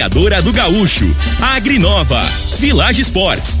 Torneadora do Gaúcho, Agrinova, Village Sports,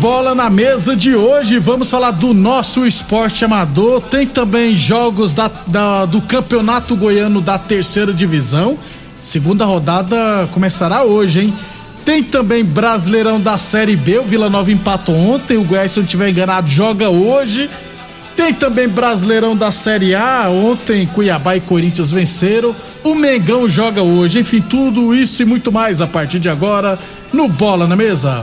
Bola na Mesa de hoje, vamos falar do nosso esporte amador. Tem também jogos da, da- do Campeonato Goiano da Terceira Divisão. Segunda rodada começará hoje, hein? Tem também Brasileirão da Série B. O Vila Nova empatou ontem. O Goiás, se não estiver enganado, joga hoje. Tem também Brasileirão da Série A. Ontem Cuiabá e Corinthians venceram. O Mengão joga hoje. Enfim, tudo isso e muito mais a partir de agora no Bola na Mesa.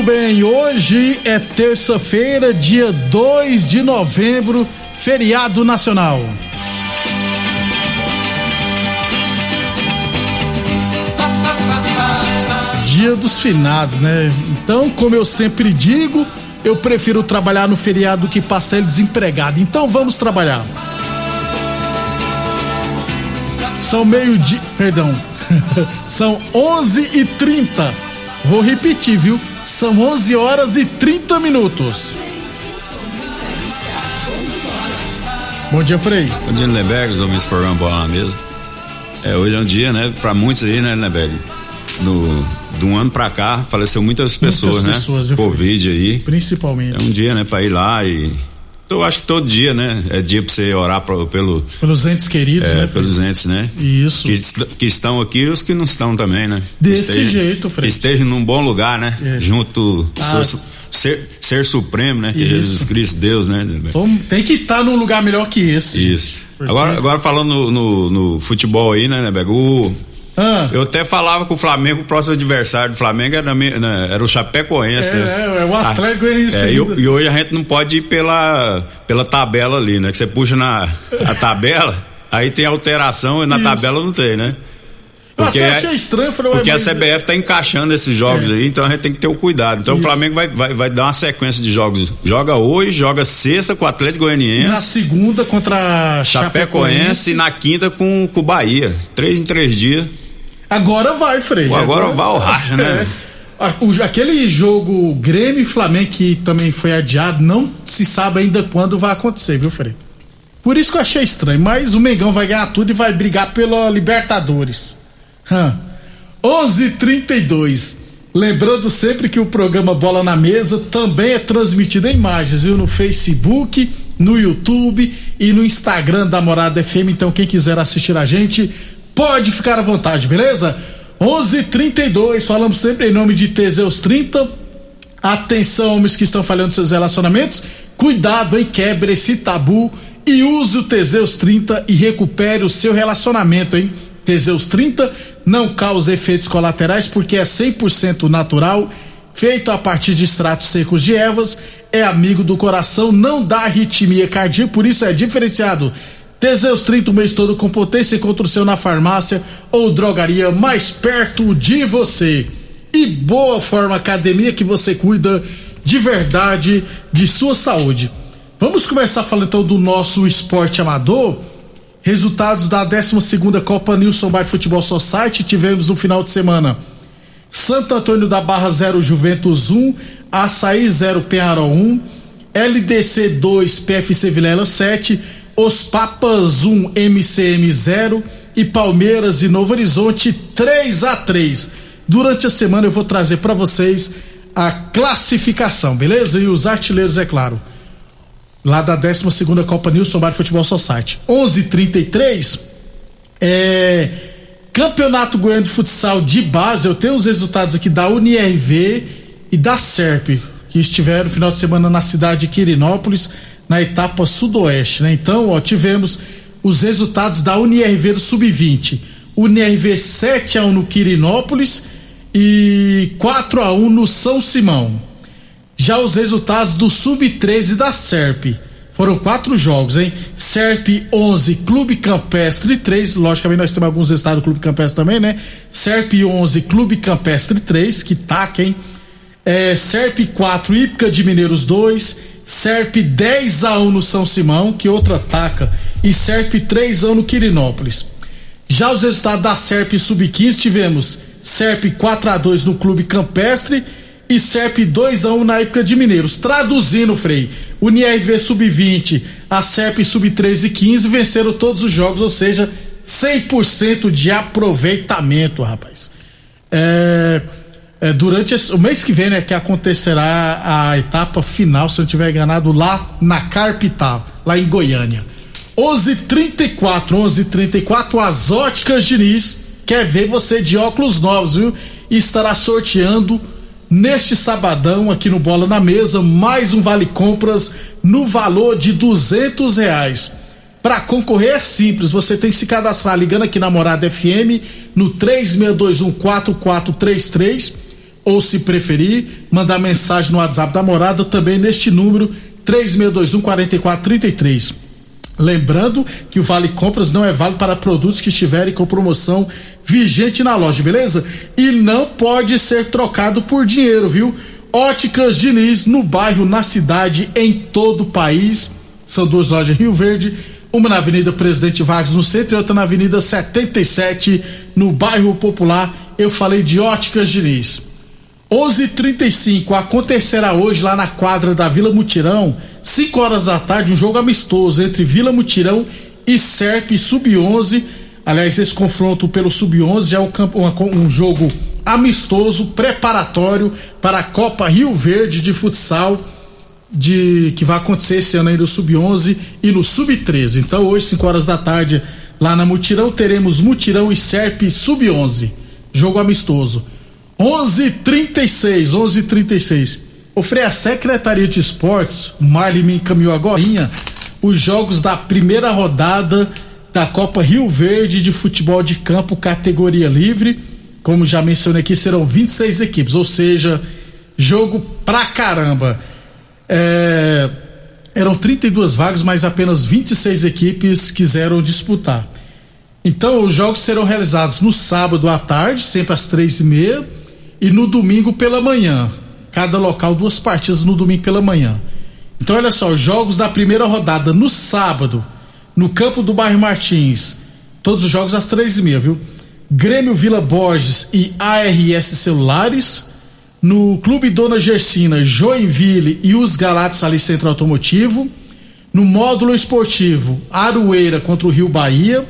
Muito bem, hoje é terça-feira, dia 2 de novembro, feriado nacional. Dia dos finados, né? Então, como eu sempre digo, eu prefiro trabalhar no feriado do que passar ele desempregado. Então, vamos trabalhar. São meio-dia. Perdão. São 11 e 30 Vou repetir, viu? São 11 horas e 30 minutos. Bom dia, Frei. Bom dia, Lindenberg, os homens do programa Bola na Mesa. É, hoje é um dia, né, pra muitos aí, né, Lindenberg? No, de um ano pra cá, faleceu muitas pessoas, Muitas né? pessoas, viu, Frei? Covid aí. Principalmente. É um dia, né, pra ir lá e. Eu acho que todo dia, né? É dia pra você orar pelo, Pelos entes queridos, é, né? Pelos entes, né? Isso. Que, que estão aqui e os que não estão também, né? Desse jeito, Frei. Que estejam num bom lugar, né? É. Junto Ah. ser, ser, ser supremo, né? Que é Isso. Jesus Cristo, Deus, né? Vamos- tem que estar num lugar melhor que esse. Isso. Agora, agora falando no, no- no futebol aí, né, Neberg? O, Ah, eu até falava com o Flamengo, o próximo adversário do Flamengo era, né, era o Chapecoense, É, né? é, é o Atlético Goianiense É, e, e hoje a gente não pode ir pela, pela tabela ali, né? Que você puxa na a tabela, aí tem alteração e na Isso. tabela não tem, né? eu até é- achei estranho, falei, porque a CBF tá encaixando esses jogos É. aí, então a gente tem que ter o cuidado. Então Isso. o Flamengo vai, vai, vai dar uma sequência de jogos. Joga hoje, joga sexta com o Atlético Goianiense. Na segunda contra a Chapecoense e na quinta com o Bahia. Três em três dias. Agora vai, Frei. Agora vai o racha, né? É. Aquele jogo Grêmio e Flamengo que também foi adiado, não se sabe ainda quando vai acontecer, viu, Frei? Por isso que eu achei estranho, mas o Mengão vai ganhar tudo e vai brigar pela Libertadores. Hã. 11:32. Lembrando sempre que o programa Bola na Mesa também é transmitido em imagens, viu? No Facebook, no YouTube e no Instagram da Morada FM. Então, quem quiser assistir a gente, pode ficar à vontade, beleza? 11:32. Falamos sempre em nome de Teseus 30. Atenção, homens que estão falhando seus relacionamentos. Cuidado, hein? Quebre esse tabu e use o Teseus 30 e recupere o seu relacionamento, hein? Teseus 30 não causa efeitos colaterais porque é 100% natural, feito a partir de extratos secos de ervas, é amigo do coração, não dá arritmia cardíaca, por isso é diferenciado. Teseus 30 o mês todo com potência encontra o seu na farmácia ou drogaria mais perto de você. E Boa Forma Academia que você cuida de verdade de sua saúde. Vamos começar falando então do nosso esporte amador. Resultados da 12 Copa Nilson Bar Futebol Society tivemos no final de semana. Santo Antônio da Barra 0 Juventus 1, Açaí 0 Penharol 1, LDC 2 PFC Vilela 7, Os Papas 1 MCM 0 e Palmeiras e Novo Horizonte 3 a 3. Durante a semana eu vou trazer para vocês a classificação, beleza? E os artilheiros, é claro. Lá da 12 Copa Nilson Bar Futebol Society. 11:33 é Campeonato Goiano de Futsal de base. Eu tenho os resultados aqui da UNIRV e da SERP, que estiveram no final de semana na cidade de Quirinópolis, na etapa sudoeste, né? Então, ó, tivemos os resultados da UNIRV do Sub-20. UNIRV 7 a 1 no Quirinópolis e 4 a 1 no São Simão. Já os resultados do Sub-13 da SERP. Foram quatro jogos, hein? SERP 11, Clube Campestre 3. Logicamente, nós temos alguns resultados do Clube Campestre também, né? SERP 11, Clube Campestre 3, que taca, hein? É, SERP 4, Ípica de Mineiros 2. SERP 10 a 1 no São Simão, que outra taca. E SERP 3 a 1 no Quirinópolis. Já os resultados da SERP Sub-15 tivemos SERP 4 a 2 no Clube Campestre e SERP 2 a 1 na época de Mineiros. Traduzindo, Frei, NIRV Sub-20, a SERP Sub-13 e 15 venceram todos os jogos, ou seja, 100% de aproveitamento, rapaz. É, é, durante esse, o mês que vem, né, que acontecerá a etapa final, se eu tiver enganado, lá na Carpital, lá em Goiânia. 11:34, 11:34, as óticas Diniz quer ver você de óculos novos, viu? E estará sorteando neste sabadão aqui no Bola na Mesa mais um vale compras no valor de duzentos reais. Para concorrer é simples, você tem que se cadastrar ligando aqui na Morada FM no 36214433 ou se preferir, mandar mensagem no WhatsApp da Morada também neste número 36214433. Lembrando que o Vale Compras não é válido para produtos que estiverem com promoção vigente na loja, beleza? E não pode ser trocado por dinheiro, viu? Óticas Diniz no bairro, na cidade, em todo o país. São duas lojas Rio Verde, uma na Avenida Presidente Vargas no centro e outra na Avenida 77 no bairro Popular. Eu falei de Óticas Diniz. 11:35 acontecerá hoje lá na quadra da Vila Mutirão 5 horas da tarde, um jogo amistoso entre Vila Mutirão e Serp Sub-11. Aliás, esse confronto pelo Sub-11 já é um, campo, um, jogo amistoso, preparatório para a Copa Rio Verde de futsal de que vai acontecer esse ano aí do Sub-11 e no Sub-13. Então, hoje, 5 horas da tarde, lá na Mutirão, teremos Mutirão e Serp Sub-11. Jogo amistoso. 11:36, 11:36. O Frei, a Secretaria de Esportes, o Marley me encaminhou agora os jogos da primeira rodada da Copa Rio Verde de futebol de campo categoria livre. Como já mencionei aqui, serão 26 equipes, ou seja, jogo pra caramba. É, eram 32 vagas, mas apenas 26 equipes quiseram disputar. Então, os jogos serão realizados no sábado à tarde, sempre às três e meia, e no domingo pela manhã. Cada local duas partidas no domingo pela manhã. Então olha só, jogos da primeira rodada no sábado, no campo do bairro Martins, todos os jogos às três e meia, viu? Grêmio Vila Borges e ARS Celulares, no Clube Dona Gersina, Joinville e os Galatos ali Centro Automotivo, no módulo esportivo Aroeira contra o Rio Bahia,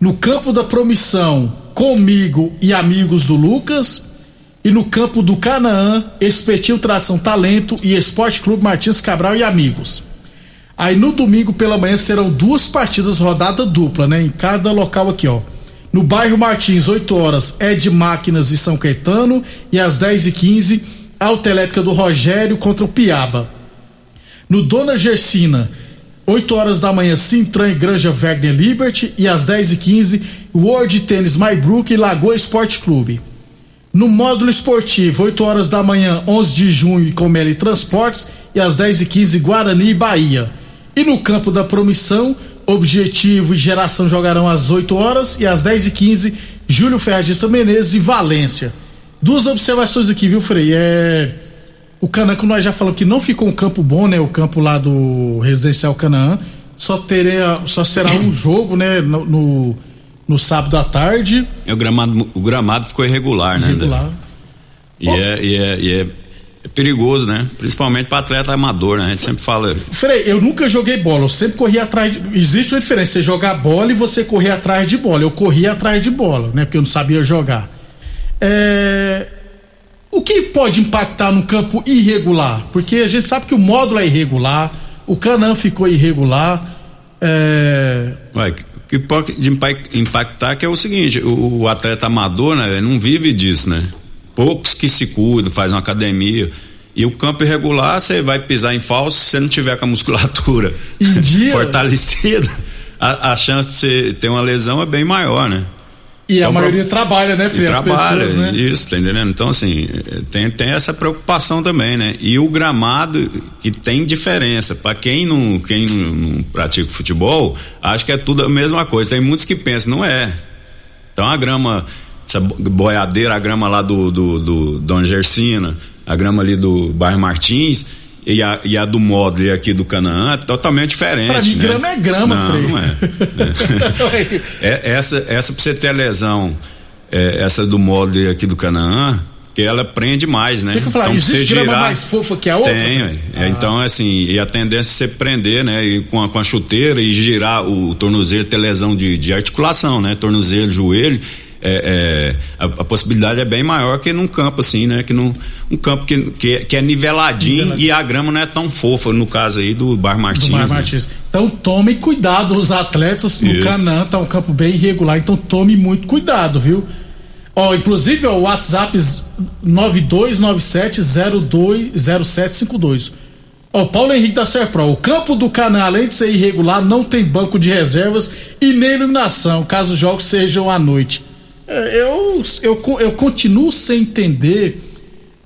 no campo da promissão comigo e amigos do Lucas, e no campo do Canaã, Espetil Tração Talento e Esporte Clube Martins Cabral e amigos. Aí no domingo pela manhã serão duas partidas rodada dupla, né? Em cada local aqui, ó. No bairro Martins, 8 horas, Ed Máquinas e São Caetano. E às 10 e 15 Autoelétrica do Rogério contra o Piaba. No Dona Gersina, 8 horas da manhã, Sintran e Granja Wagner Liberty. E às 10 e 15 World Tênis Maybrook e Lagoa Esporte Clube. No módulo esportivo, 8 horas da manhã, 11 de junho, Comeli Transportes e às 10 e 15 Guarani e Bahia. E no campo da promissão, Objetivo e Geração jogarão às 8 horas e às 10 e 15 Júlio Ferragista Menezes e Valência. Duas observações aqui, viu, Frei? É. O Canaã, que nós já falamos que não ficou um campo bom, né? O campo lá do Residencial Canaã. Só, teria, só será um jogo, né? No, no, no sábado à tarde. O, gramado, o gramado ficou irregular, né? Irregular. E, é, e, é, e é, é perigoso, né? Principalmente para atleta amador, né? A gente sempre fala. Frei, eu nunca joguei bola, eu sempre corri atrás. De... Existe uma diferença, você jogar bola e você correr atrás de bola. Eu corri atrás de bola, né? Porque eu não sabia jogar. É... O que pode impactar no campo irregular? Porque a gente sabe que o módulo é irregular, o Canã ficou irregular. É... Ué, que pode impactar que é o seguinte, o, o atleta amador, né, não vive disso, né? Poucos que se cuidam, fazem uma academia. E o campo irregular, você vai pisar em falso se você não tiver com a musculatura fortalecida, a, a chance de você ter uma lesão é bem maior, né? E então, a maioria trabalha, né, Fê? Trabalha, pessoas, né? isso, tá entendendo? Então, assim, tem, tem essa preocupação também, né? E o gramado, que tem diferença. para quem não, quem não, não pratica futebol, acho que é tudo a mesma coisa. Tem muitos que pensam, não é. Então, a grama, essa boiadeira, a grama lá do, do, do Dona Gersina, a grama ali do bairro Martins, e a, e a do módulo aqui do Canaã é totalmente diferente. Pra mim, né? grama é grama, não, Frei. Não é. é. é essa, essa pra você ter lesão, é, essa do módulo aqui do Canaã, que ela prende mais, né? Falar, então, existe você grama girar, mais fofa que a outra? Tem, ah. então assim, e a tendência é você prender, né? E com a, com a chuteira e girar o, o tornozelo, ter lesão de, de articulação, né? Tornozelo, joelho é, é, a, a, possibilidade é bem maior que num campo assim, né? Que num um campo que, que, que é niveladinho, niveladinho, e a grama não é tão fofa, no caso aí do Bar Martins. Do Bar né? Martins. Então tome cuidado, os atletas no Canã, tá um campo bem irregular, então tome muito cuidado, viu? Ó, inclusive ó, o WhatsApp 9297020752. Ó, Paulo Henrique da Serpro, o campo do Canã, além de ser irregular, não tem banco de reservas e nem iluminação, caso os jogos sejam à noite. É, eu, eu, eu continuo sem entender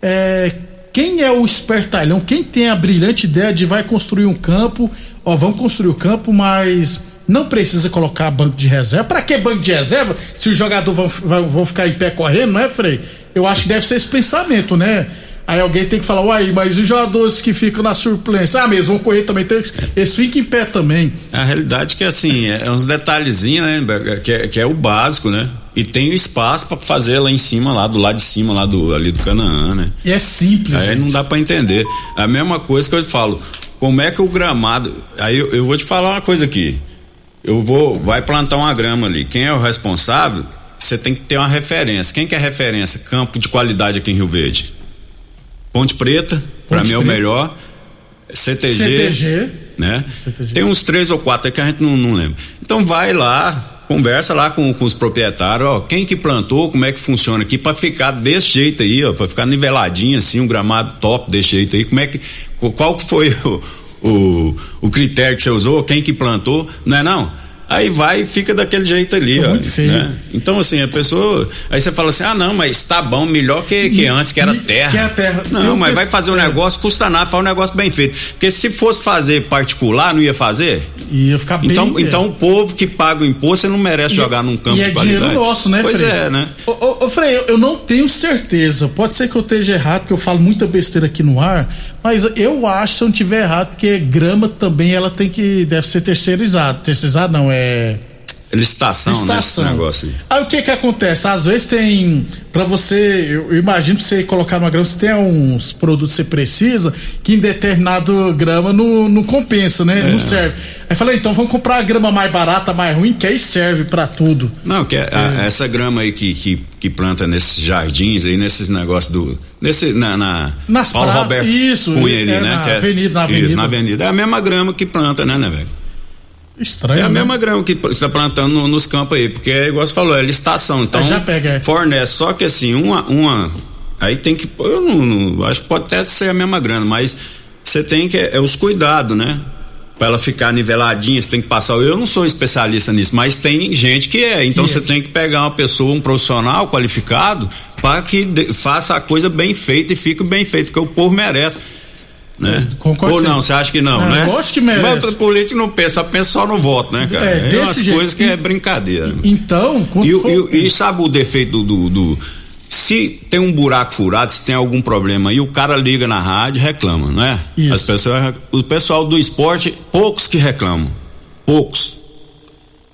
é, quem é o espertalhão, quem tem a brilhante ideia de vai construir um campo, ó, vamos construir o campo, mas não precisa colocar banco de reserva. Para que banco de reserva se os jogadores vão, vão, ficar em pé correndo, não é, Frei? Eu acho que deve ser esse pensamento, né? Aí alguém tem que falar, uai, mas os jogadores que ficam na surpresa, ah, mesmo vão correr também, tem, eles ficam em pé também. A realidade é que assim, é uns detalhezinhos, né, que é, que é o básico, né? E tem o espaço para fazer lá em cima, lá do lado de cima, lá do ali do Canaã, né? E é simples. Aí não dá para entender. A mesma coisa que eu te falo, como é que o gramado, aí eu, eu vou te falar uma coisa aqui. Eu vou, vai plantar uma grama ali. Quem é o responsável? Você tem que ter uma referência. Quem que é referência? Campo de qualidade aqui em Rio Verde. Ponte Preta, para mim é o melhor. CTG, CTG né? CTG. Tem uns três ou quatro aí que a gente não, não lembra. Então vai lá, conversa lá com, com os proprietários, ó, quem que plantou, como é que funciona aqui para ficar desse jeito aí, ó, para ficar niveladinho assim, um gramado top desse jeito aí, como é que qual que foi o, o, o critério que você usou, quem que plantou, não é não? Aí vai e fica daquele jeito ali, é ó. Né? Então, assim, a pessoa. Aí você fala assim: ah, não, mas tá bom, melhor que, que antes, que era terra. Que é a terra. Não, um mas vai fazer um negócio, custa nada, faz um negócio bem feito. Porque se fosse fazer particular, não ia fazer? Ia ficar bem. Então, então o povo que paga o imposto, você não merece e, jogar num campo e é de qualidade. dinheiro nosso, né, Pois Frei? é, né? Ô, ô, ô Frei, eu, não tenho certeza. Pode ser que eu esteja errado, porque eu falo muita besteira aqui no ar, mas eu acho, se eu não tiver errado, porque grama também ela tem que. deve ser terceirizada. Terceirizada não, é licitação, licitação. Né, negócio aí. aí o que que acontece? Às vezes tem para você, eu, imagino você colocar numa grama, você tem uns produtos que você precisa que em determinado grama não, não compensa, né? É. Não serve. Aí falei, então vamos comprar a grama mais barata, mais ruim, que aí serve para tudo. Não, que é, a, essa grama aí que, que, que, planta nesses jardins aí, nesses negócios do nesse na, na nas Paulo praças, Roberto isso, Cunha ali, é, né? Na é, avenida, na avenida. Isso, na avenida. É a mesma grama que planta, né, né, velho? Estranho. É a né? mesma grama que você está plantando no, nos campos aí, porque é igual você falou, é licitação. Então Aí já pega, é. fornece. Só que assim, uma. uma aí tem que. Eu não, não acho que pode até ser a mesma grana, mas você tem que. É, os cuidados, né? Para ela ficar niveladinha, você tem que passar. Eu não sou especialista nisso, mas tem gente que é. Então Que você é. tem que pegar uma pessoa, um profissional qualificado, para que de, faça a coisa bem feita e fique bem feito, que o povo merece. Né? Ou não, você acha que não, Não, né? acho que merece. Mas o político não pensa, pensa só no voto, né, cara? É, É, umas jeito. coisas que E- é brincadeira. Então, E, o- for- e e sabe o defeito do, do- do- Se tem um buraco furado, se tem algum problema aí, o cara liga na rádio e reclama, não é? Isso. As pessoas, o pessoal do esporte, poucos que reclamam. Poucos.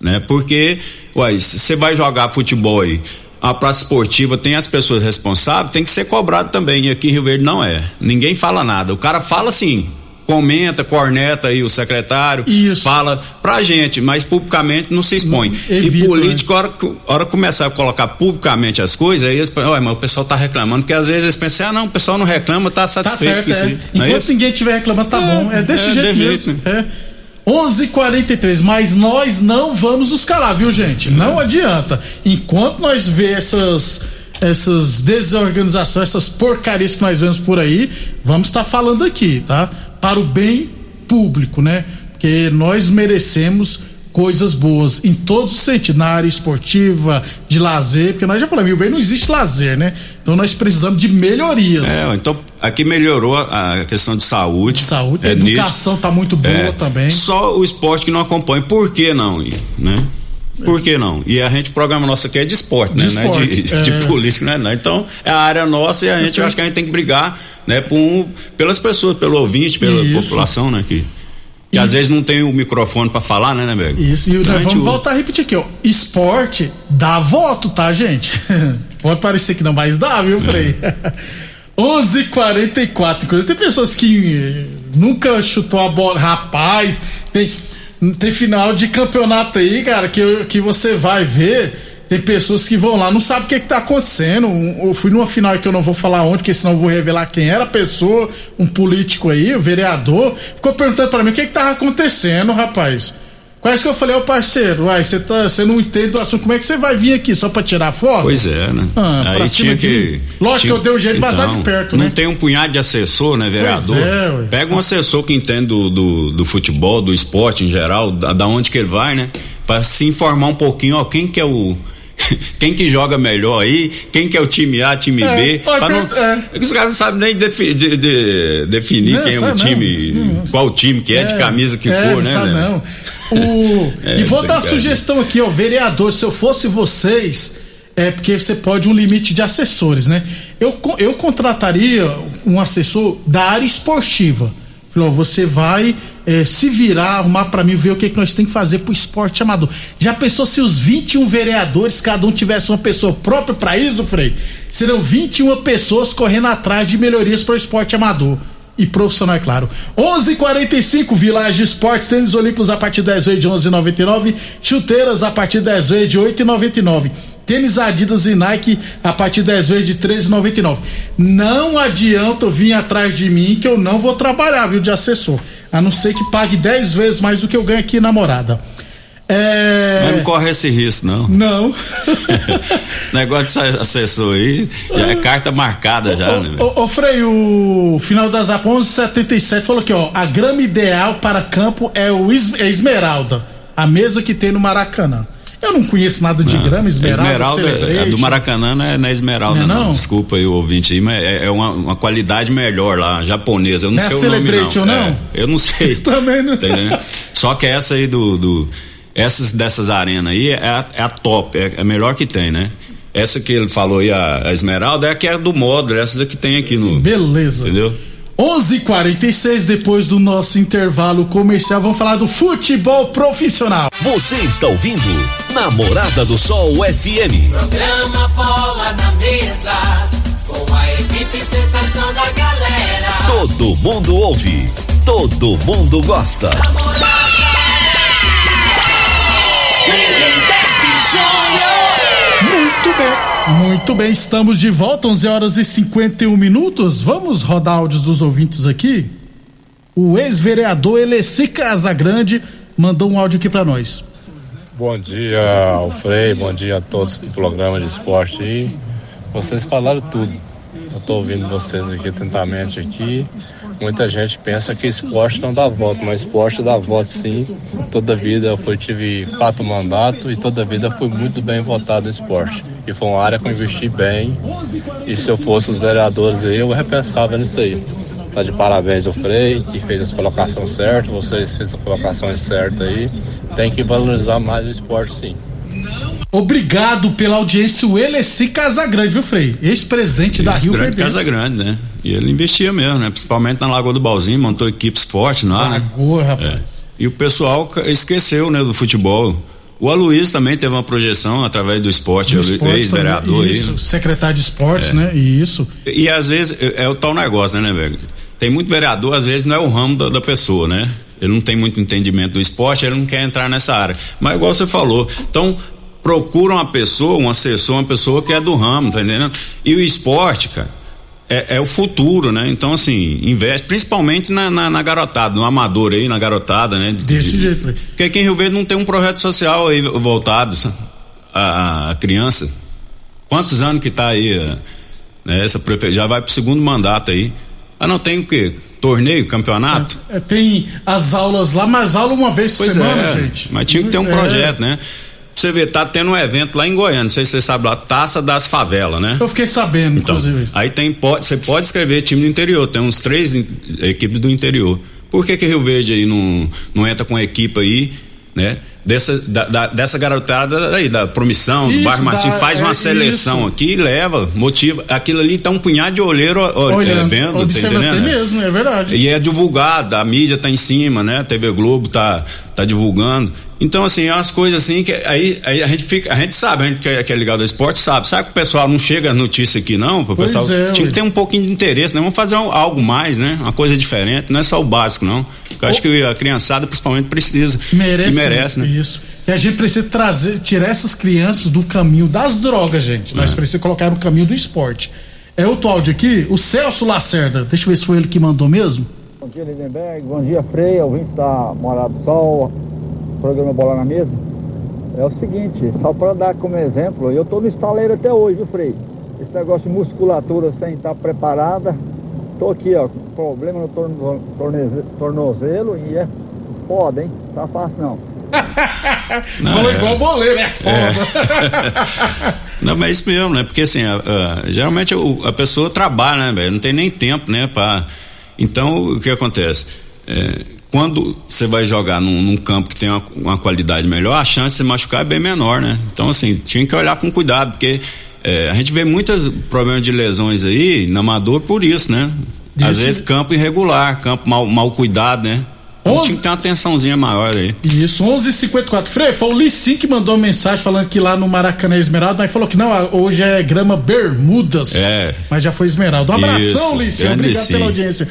Né? Porque, uai, se você vai jogar futebol aí, a praça esportiva tem as pessoas responsáveis, tem que ser cobrado também. E aqui em Rio Verde não é. Ninguém fala nada. O cara fala assim, comenta, corneta aí o secretário, Isso. fala pra gente, mas publicamente não se expõe. evita, e político, a hora, hora começar a colocar publicamente as coisas, aí eles "Ué, mas o pessoal tá reclamando, porque às vezes eles pensam, ah, não, o pessoal não reclama, tá Tá satisfeito certo, com isso é. é Enquanto isso? ninguém estiver reclamando, tá É, bom. É desse é, jeito mesmo. jeito. É. 11:43, mas nós não vamos nos calar, viu, gente? Não adianta. Enquanto nós vê essas essas desorganizações, essas porcarias que nós vemos por aí, vamos estar falando aqui, tá? Para o bem público, né? Porque nós merecemos coisas boas em todos os sentidos, na área esportiva, de lazer, porque nós já falamos, Rio Verde não existe lazer, né? Então nós precisamos de melhorias. É, então aqui melhorou a questão de saúde. De saúde, a é educação tá muito boa É, também. Só o esporte que não acompanha. Por que não, né? Por que não? E a gente, o programa nosso aqui é de esporte, né? De Não é de, esporte, de é. política, né? Não. Então, é a área nossa e a gente, eu acho que a gente tem que brigar, né? Por um- pelas pessoas, pelo ouvinte, pela Isso. população, né? Que, que às vezes não tem o microfone pra falar, né, né, Bego? Isso, e Então, vamos voltar a repetir aqui, ó. Esporte dá voto, tá, gente? Pode parecer que não, mas dá, viu, Frei? 11:44 coisa. Tem pessoas que eh, nunca chutou a bola. Rapaz, tem, tem final de campeonato aí, cara, que, que você vai ver. Tem pessoas que vão lá, não sabe o que, que tá acontecendo. Um- Eu fui numa final que eu não vou falar onde, porque senão eu vou revelar quem era a pessoa, um político aí, o vereador. Ficou perguntando pra mim o que, que tava acontecendo, rapaz. Quase que eu falei, ô parceiro, uai, você tá, não entende do assunto, como é que você vai vir aqui só pra tirar foto? Pois é, né? Ah, Aí tinha de que. mim. Lógico tinha- que eu dei um jeito de vazar de perto, não né? tem um punhado de assessor, né, vereador? é, ué. Pega um assessor que entende do, do, do futebol, do esporte em geral, da, da onde que ele vai, né? Pra se informar um pouquinho, ó, quem que é o. Quem que joga melhor aí, quem que é o time A, time É, B. ó, não- é. é os caras não sabem nem defi- de- de- definir Não, quem é o não. time, Não. qual time que é, de camisa, que é, cor, não né? sabe né? não. O- É, e vou dar uma sugestão aqui, ó, vereador, se eu fosse vocês, é porque você pode um limite de assessores, né? Eu, eu contrataria um assessor da área esportiva. Falou, você vai é, se virar, arrumar pra mim, ver o que, que nós temos que fazer pro esporte amador. Já pensou se os 21 vereadores, cada um tivesse uma pessoa própria pra isso, Frei? Serão 21 pessoas correndo atrás de melhorias pro esporte amador e profissional, é claro. 11:45 Village Esportes, tênis olímpicos a partir de 10 vezes de 11,99, chuteiras a partir de 10 vezes de 8,99. Tênis Adidas e Nike a partir de 10 vezes de 13,99. Não adianta vir atrás de mim que eu não vou trabalhar, viu, de assessor. A não ser que pague 10 vezes mais do que eu ganho aqui na morada. É. Mas não corre esse risco, não. Não. Esse negócio de assessor aí já é carta marcada já, né? velho? Ô, Frei, o final das APA 1177 falou aqui, ó. A grama ideal para campo é o es- é esmeralda. A mesa que tem no Maracanã. Eu não conheço nada de grama, esmeralda, Esmeralda, do Maracanã não é, não é esmeralda, Não é não, não? Desculpa aí o ouvinte aí, mas é, é uma, uma qualidade melhor lá, japonesa. Eu não Não é sei o nome não. não? É, eu não sei. Também não. Só que essa aí do. do essas dessas arenas aí é a, é a top, é a melhor que tem, né? Essa que ele falou aí, a, a Esmeralda, é a que é do módulo, essas é que tem aqui no. Beleza. Entendeu? 11:46 depois do nosso intervalo comercial, vamos falar do futebol profissional. Você está ouvindo Namorada do Sol FM. Programa Bola na Mesa, com a equipe sensação da galera. Todo mundo ouve, todo mundo gosta. Júnior. Muito bem, muito bem, estamos de volta, 11 horas e 51 minutos. Vamos rodar áudios dos ouvintes aqui? O ex-vereador Eleci Casagrande mandou um áudio aqui pra nós. Bom dia ao Frei, bom dia a todos do programa de esporte aí. Vocês falaram tudo. Eu ouvindo vocês aqui atentamente aqui. Muita gente pensa que esporte não dá voto, mas esporte dá voto sim. Toda vida eu fui, tive quatro mandatos e toda vida fui muito bem votado em esporte. E foi uma área que eu investi bem. E se eu fosse os vereadores aí, eu repensava nisso aí. Tá de parabéns o Frei, que fez as colocações certas, vocês fez as colocações certas aí. Tem que valorizar mais o esporte sim. Obrigado pela audiência, o Eleci Casagrande, viu, Frei? Ex-presidente da Rio Verde. Casagrande, né? E ele investia mesmo, né? Principalmente na Lagoa do Balzinho, montou equipes fortes lá. né? Lagoa, rapaz. É. E o pessoal esqueceu, né, do futebol. O Aloysio também teve uma projeção através do esporte, esporte ex-vereador também, aí. Isso, né? secretário de esportes, né? Isso. E às vezes é, é o tal negócio, né, né, velho? Tem muito vereador, às vezes não é o ramo da, da pessoa, né? Ele não tem muito entendimento do esporte, ele não quer entrar nessa área. Mas igual você falou, então procura uma pessoa, um assessor, uma pessoa que é do ramo, tá entendendo? E o esporte, cara, é, é o futuro, né? Então, assim, investe, principalmente na, na, na garotada, no amador aí, na garotada, né? Desse De- jeito, Frei. Porque aqui em Rio Verde não tem um projeto social aí voltado sabe? a, a criança. Quantos anos que tá aí, eh, né? Essa prefeitura já vai pro segundo mandato aí. Ah, não tem o quê? Torneio, campeonato? É, tem as aulas lá, mas aula uma vez por Pois semana, é, gente. mas tinha que ter um É. projeto, né? Você vê, tá tendo um evento lá em Goiânia, não sei se você sabe lá, Taça das Favelas, né? Eu fiquei sabendo, Então, inclusive. aí tem, pode, você pode escrever time do interior, tem uns três in- equipes do interior. Por que que Rio Verde aí não, não entra com a equipe aí, né? Dessa, da- da- dessa garotada aí, da promissão, Isso, do bairro Martins, faz é uma seleção isso. aqui e leva, motiva. Aquilo ali tá um punhado de olheiro ó, ó, é, Olhando, vendo, tá entendendo? tem mesmo, é verdade. E é divulgado, a mídia tá em cima, né? A TV Globo tá, tá divulgando. Então, assim, é umas coisas assim que aí, aí a gente fica, a gente sabe, a gente que é, que é ligado ao esporte sabe. Sabe que o pessoal não chega a notícia aqui, não? O pessoal é, tinha que ter um pouquinho de interesse, né? Vamos fazer um- algo mais, né? Uma coisa diferente, não é só o básico, não. Eu acho que a criançada, principalmente, precisa. Merece, E merece, né? Isso. E a gente precisa trazer, tirar essas crianças do caminho das drogas, gente. É. Nós precisamos colocar no caminho do esporte. É outro áudio aqui, o Celso Lacerda. Deixa eu ver se foi ele que mandou mesmo. Bom dia, Lindenberg. Bom dia, Frei. Ouvintes da Morada do Sol, programa Bola na Mesa. É o seguinte, só para dar como exemplo, eu tô no estaleiro até hoje, viu, Frei? Esse negócio de musculatura sem estar preparada. Tô aqui, ó, com problema no torno- torneze- tornozelo e é foda, hein? Tá fácil não. Não, Falou é. igual boleiro, é foda. Não, mas é isso mesmo, né? Porque assim, a- a- geralmente o- a pessoa trabalha, né, velho? Não tem nem tempo, né? Pra... Então, o que acontece? É, quando você vai jogar num, num campo que tem uma, uma qualidade melhor, a chance de se machucar é bem menor, né? Então, assim, tinha que olhar com cuidado, porque é, a gente vê muitos problemas de lesões aí na amador por isso, né? Às vezes campo irregular, campo mal, mal cuidado, né? Então Onze- tinha que ter uma atençãozinha maior aí. Isso, 11:54. Frei, foi o Lissim que mandou uma mensagem falando que lá no Maracanã é Esmeralda, mas falou que não, hoje é grama Bermudas. É. Mas já foi Esmeralda. Um abração, Lissim. Obrigado Lissim. pela audiência.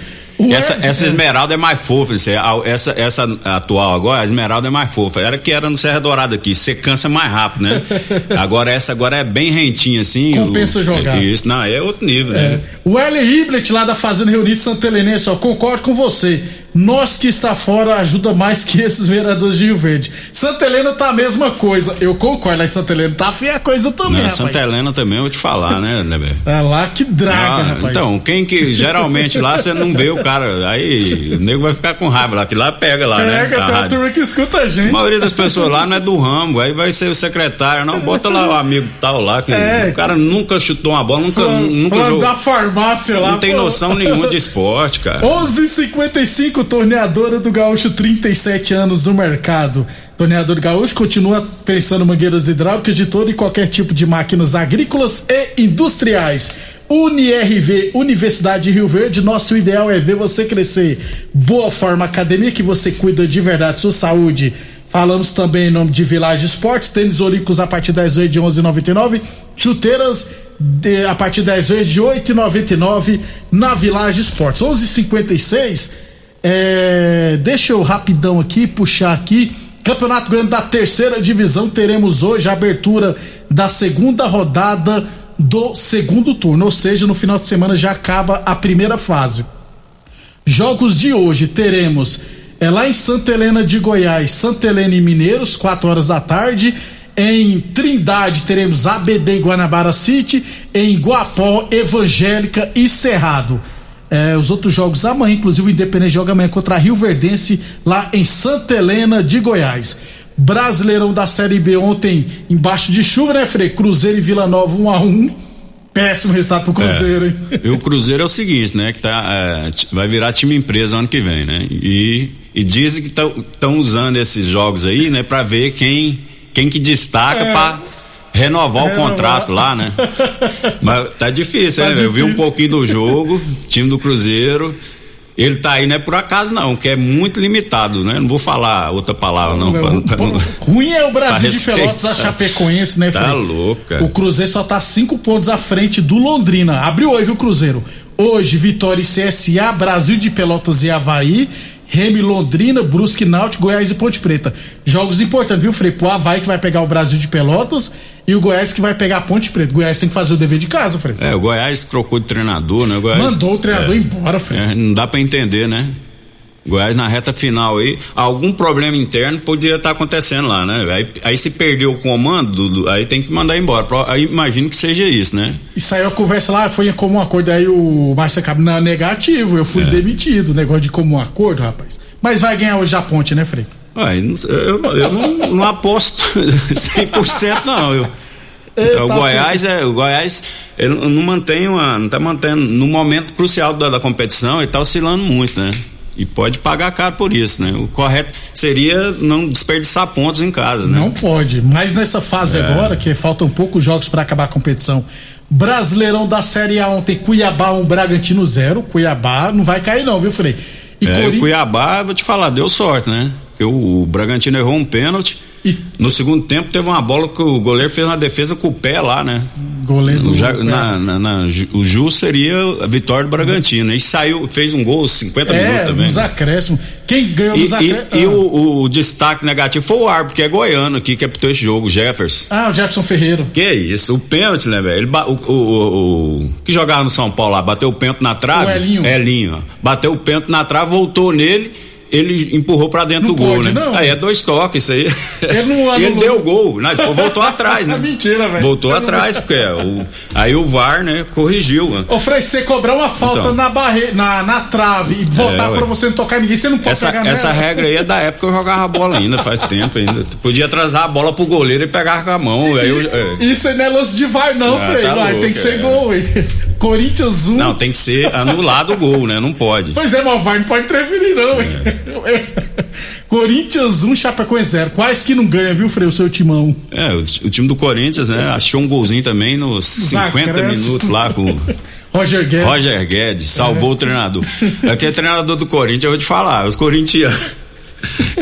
Essa, essa esmeralda é mais fofa, é, a- essa, essa atual agora, a esmeralda é mais fofa. Era que era no Serra Dourada aqui, você cansa mais rápido, né? agora essa agora é bem rentinha assim. Compensa o- jogar. é Isso, não, é outro nível, É. né? O Hélio Hiblet lá da Fazenda Reunida de Santa Helenense, ó, concordo com você. Nós que está fora ajuda mais que esses vereadores de Rio Verde. Santa Helena tá a mesma coisa. Eu concordo, lá em Santa Helena tá feia a coisa também, Não. Santa Helena também, eu vou te falar, né, Neber? É lá que draga, Ah, rapaz. então, quem que geralmente lá você não vê o cara, aí o nego vai ficar com raiva lá, que lá pega lá, né? Pega, tem uma turma que escuta a gente. A maioria das pessoas lá não é do ramo, aí vai ser o secretário, não, bota lá o amigo tal lá, que É. o cara nunca chutou uma bola, nunca, Falando, nunca jogou. da farmácia lá. Não tem pô. noção nenhuma de esporte, cara. 11:55 torneadora do Gaúcho, 37 anos no mercado. Torneador do Gaúcho continua pensando mangueiras hidráulicas de todo e qualquer tipo de máquinas agrícolas e industriais. UniRV, Universidade de Rio Verde, nosso ideal é ver você crescer. Boa Forma Academia, que você cuida de verdade sua saúde. Falamos também em nome de Village Esportes, tênis olímpicos a partir das vezes de 11,99, chuteiras de- a partir das vezes de 8,99 na Village Esportes. 11:56. É, deixa eu rapidão aqui puxar aqui. Campeonato Grande da Terceira Divisão teremos hoje a abertura da segunda rodada do segundo turno, ou seja, no final de semana já acaba a primeira fase. Jogos de hoje teremos é lá em Santa Helena de Goiás, Santa Helena e Mineiros, 4 horas da tarde. Em Trindade teremos ABD e Guanabara City. Em Guapó, Evangélica e Cerrado. É, os outros jogos amanhã, inclusive o Independente joga amanhã contra a Rio Verdense, lá em Santa Helena de Goiás. Brasileirão da Série B ontem, embaixo de chuva, né, Frei? Cruzeiro e Vila Nova 1 um a 1 um. Péssimo resultado pro Cruzeiro, É. hein? E o Cruzeiro é o seguinte, né? Que tá, é, vai virar time empresa ano que vem, né? E, e dizem que estão usando esses jogos aí, né? Pra ver quem, quem que destaca É. pra renovar o contrato lá, né? Mas tá difícil, Tá né? Eu vi um difícil. pouquinho do jogo, time do Cruzeiro. Ele tá aí, não é por acaso, não, que é muito limitado, né? Não vou falar outra palavra, não. pra- pra não- Ruim é o Brasil Pra de Pelotas a. Chapecoense, né, Tá Frei? louco, cara. O Cruzeiro só tá cinco pontos à frente do Londrina. Abriu hoje o Cruzeiro. Hoje, Vitória e CSA, Brasil de Pelotas e Havaí, Remy Londrina, Brusque Náutico, Goiás e Ponte Preta. Jogos importantes, viu, Frei? Pro Havaí que vai pegar o Brasil de Pelotas e o Goiás que vai pegar a Ponte Preta. O Goiás tem que fazer o dever de casa, Frei. É, o Goiás trocou de treinador, né? O Goiás, Mandou o treinador é. embora, Frei. É, não dá pra entender, né? Goiás na reta final aí, algum problema interno podia estar acontecendo lá, né? Aí, aí se perdeu o comando, do- do- aí tem que mandar embora. Aí imagino que seja isso, né? E saiu a conversa lá, foi em comum acordo. Aí o Márcio Cabo, não, negativo, eu É. fui demitido. Negócio de comum acordo, rapaz. Mas vai ganhar hoje a ponte, né, Frei? Sei, eu, eu não, não aposto 100% não. Eu, então, o Goiás é, o Goiás ele não mantém uma, não tá mantendo no momento crucial da, da competição, ele tá oscilando muito, né? E pode pagar caro por isso, né? O correto seria não desperdiçar pontos em casa, né? Não pode. Mas nessa fase É. agora, que faltam poucos jogos para acabar a competição. Brasileirão da Série A ontem, Cuiabá 1, Bragantino 0. Cuiabá não vai cair, não, viu, Frei? E É, Cori- o Cuiabá, vou te falar, deu sorte, né? Porque o, o Bragantino errou um pênalti. E- No segundo tempo teve uma bola que o goleiro fez uma defesa com o pé lá, né? Goleiro. O, Ja- na, na- na- o Ju seria a vitória do Bragantino. E saiu, fez um gol aos 50 minutos É, também. nos acréscimos. Quem ganhou E, nos e- acréscimos? e o, o destaque negativo foi o árbitro, que é goiano aqui, que apitou esse jogo, o Jefferson. Ah, o Jefferson Ferreiro. Que isso, o pênalti, né, velho? O, o, o- que jogava no São Paulo lá, bateu o pênalti na trave. O Elinho. Elinho, ó. Bateu o pênalti na trave, voltou nele, ele empurrou pra dentro Não do gol, pode, né? não. Aí é dois toques isso aí. Ele não E ele anulou. deu o gol, né? Voltou atrás, né? Mentira, velho. Voltou não- atrás, porque é, o, aí o VAR, né, corrigiu. né? Ô, Frei, se você cobrar uma falta Então. na, barre... na, na trave e voltar É, pra ué. você não tocar ninguém, você não pode Essa, pegar essa nela. regra aí é da época que eu jogava bola ainda, faz tempo ainda. Podia atrasar a bola pro goleiro e pegar com a mão. Aí eu, é. Isso aí não é lance de VAR, não, Ah, Frei. tá louco, tem que ser é. gol, hein? Corinthians 1. Não, tem que ser anulado o gol, né? Não pode. Pois é, mas não pode interferir, não, hein? Corinthians 1, Chapecoense 0. Quais que não ganha, viu, Frei, o seu timão? É, o, o time do Corinthians, né? Achou um golzinho também nos 50 acréscimos. minutos lá com Roger Guedes. Roger Guedes, salvou o treinador. Aquele treinador do Corinthians, eu vou te falar, os corintianos.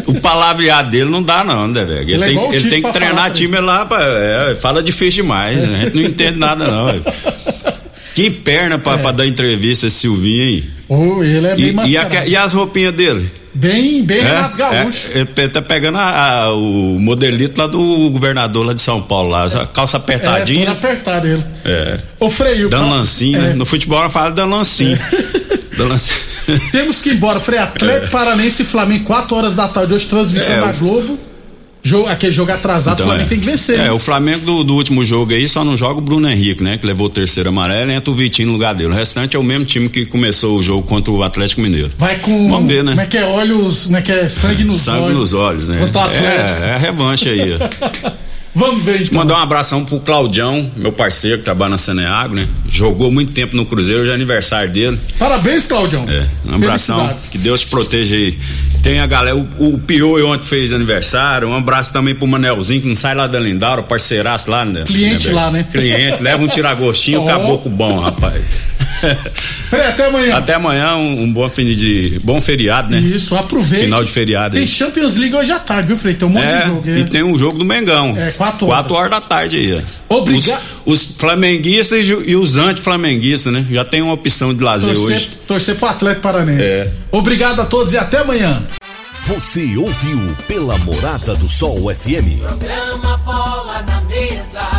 O palavreado dele não dá, não, né, velho? Ele, Ele é tem, ele tem que treinar time lá, pra, é, fala difícil demais. né? A gente não entende nada, não. Que perna pra, pra dar entrevista esse Silvinho aí. Oh, ele é bem E, e, a- e as roupinhas dele? Bem, bem É, Renato Gaúcho. é, ele tá pegando a- a- o modelito lá do governador lá de São Paulo, lá, essa calça É, apertadinha. todo apertado ele. É. O Dando pro- lancinho, é, né? No futebol ela fala dando lancinho. Dando lancinho. Temos que ir embora, Frei. Atlético Paranense e Flamengo, 4 horas da tarde, hoje transmissão É, na Globo. Jogo, aquele jogo atrasado, o Então, Flamengo é. tem que vencer. É, né? o Flamengo do, do último jogo aí só não joga o Bruno Henrique, né? Que levou o terceiro amarelo e entra o Vitinho no lugar dele. O restante é o mesmo time que começou o jogo contra o Atlético Mineiro. Vai com. Vamos ver, né? Como é que é olhos. Como é que é? Sangue nos Sangue olhos. nos olhos, né? Contra o Atlético. É, é a revanche aí. Vamos ver, então. Mandar um abração pro Claudião, meu parceiro que trabalha na Saneago, né? Jogou muito tempo no Cruzeiro, hoje é aniversário dele. Parabéns, Claudião. É, um abração. Que Deus te proteja aí. Tem a galera, o, o Pioi ontem fez aniversário. Um abraço também pro Manelzinho, que não sai lá da Lindaura, parceiraço lá, né? Cliente lá, né? Cliente, leva um tiragostinho, Ó. caboclo bom, rapaz. Frei, até amanhã. Até amanhã, um, um bom fim de. Bom feriado, né? Isso, aproveite. Final de feriado Tem aí. Champions League hoje à tarde, viu, Frei? Tem um monte de É, jogo. e tem um jogo do Mengão. É, quatro Quatro horas. horas da tarde aí. ó. Obriga- Os, os flamenguistas e e os anti-flamenguistas, né? Já tem uma opção de lazer torcer, hoje. torcer pro Atlético Paranense. É. Obrigado a todos e até amanhã. Você ouviu pela Morada do Sol FM. Programa Bola na Mesa,